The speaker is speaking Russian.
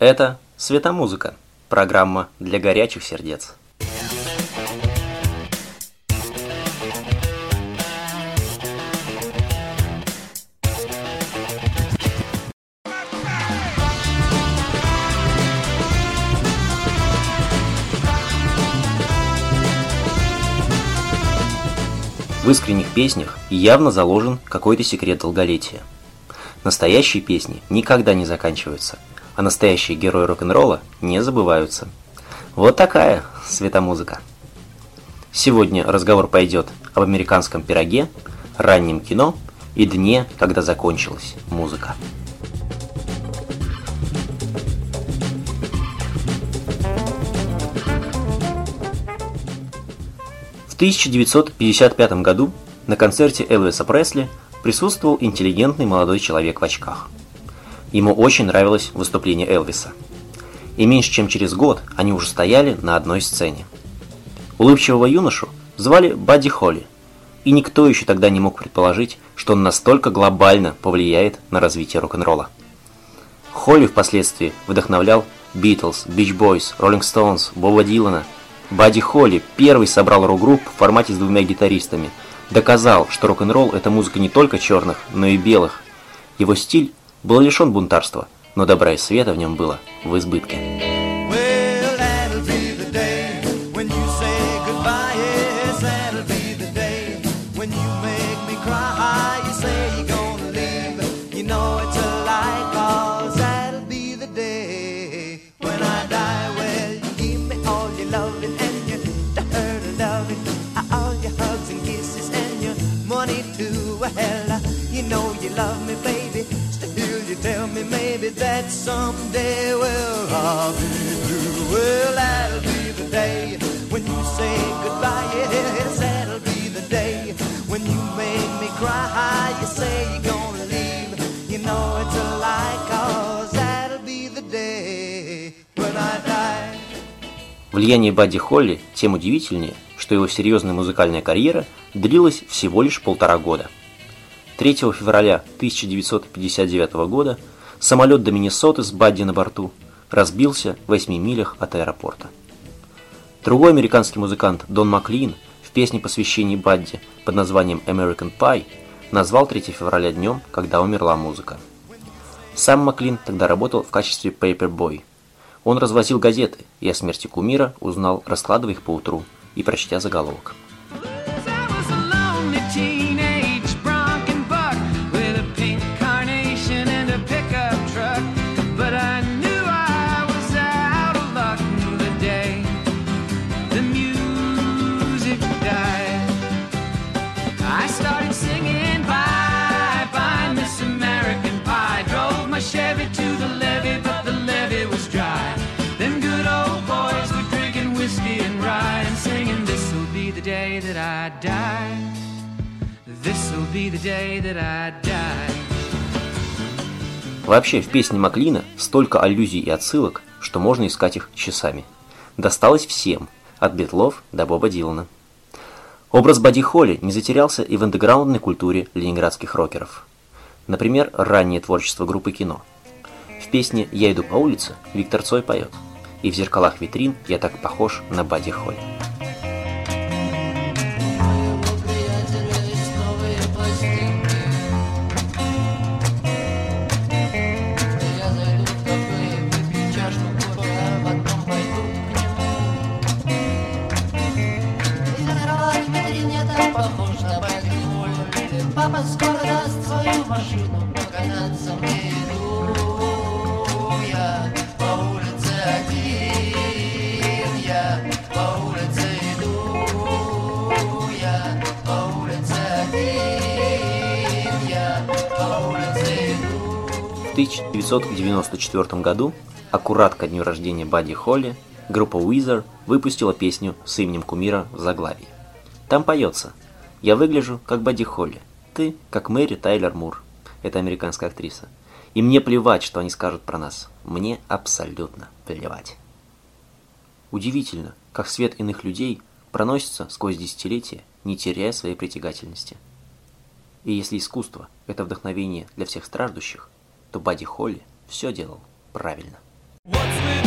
Это «Светомузыка» – программа для горячих сердец. В искренних песнях явно заложен какой-то секрет долголетия. Настоящие песни никогда не заканчиваются, а настоящие герои рок-н-ролла не забываются. Вот такая светомузыка. Сегодня разговор пойдет об американском пироге, раннем кино и дне, когда закончилась музыка. В 1955 году на концерте Элвиса Пресли присутствовал интеллигентный молодой человек в очках. Ему очень нравилось выступление Элвиса. И меньше чем через год они уже стояли на одной сцене. Улыбчивого юношу звали Бадди Холли, и никто еще тогда не мог предположить, что он настолько глобально повлияет на развитие рок-н-ролла. Холли впоследствии вдохновлял Битлз, Beach Boys, Rolling Stones, Боба Дилана. Бадди Холли первый собрал рок-группу в формате с двумя гитаристами – доказал, что рок-н-ролл – это музыка не только черных, но и белых. Его стиль был лишен бунтарства, но добра и света в нем было в избытке. That someday, well, I'll be through. Well, that'll be the day when you say goodbye. Yes, that'll be the day when you make me cry. You say you're gonna leave. You know it's a lie, cause that'll be the day when I die. Влияние Бадди Холли тем удивительнее, что его серьезная музыкальная карьера длилась всего лишь полтора года. 3 февраля 1959 года Самолет до Миннесоты с Бадди на борту разбился в 8 милях от аэропорта. Другой американский музыкант Дон Маклин в песне посвящении Бадди под названием American Pie назвал 3 февраля днем, когда умерла музыка. Сам Маклин тогда работал в качестве paperboy. Он развозил газеты и о смерти кумира узнал, раскладывая их по утру и прочтя заголовок. Вообще, в песне Маклина столько аллюзий и отсылок, что можно искать их часами. Досталось всем, от Битлов до Боба Дилана. Образ Бадди Холли не затерялся и в андеграундной культуре ленинградских рокеров. Например, раннее творчество группы «Кино». Песне «Я иду по улице» Виктор Цой поет «И в зеркалах витрин я так похож на Бадди Холли». Папа скоро даст свою машину Покататься мне иду 1994 году, аккурат ко дню рождения Бадди Холли, группа Weezer выпустила песню с именем кумира в заглавии. Там поется «Я выгляжу, как Бадди Холли, ты, как Мэри Тайлер Мур. Это американская актриса. И мне плевать, что они скажут про нас. Мне абсолютно плевать. Удивительно, как свет иных людей проносится сквозь десятилетия, не теряя своей притягательности. И если искусство – это вдохновение для всех страждущих, то Бадди Холли все делал правильно. What's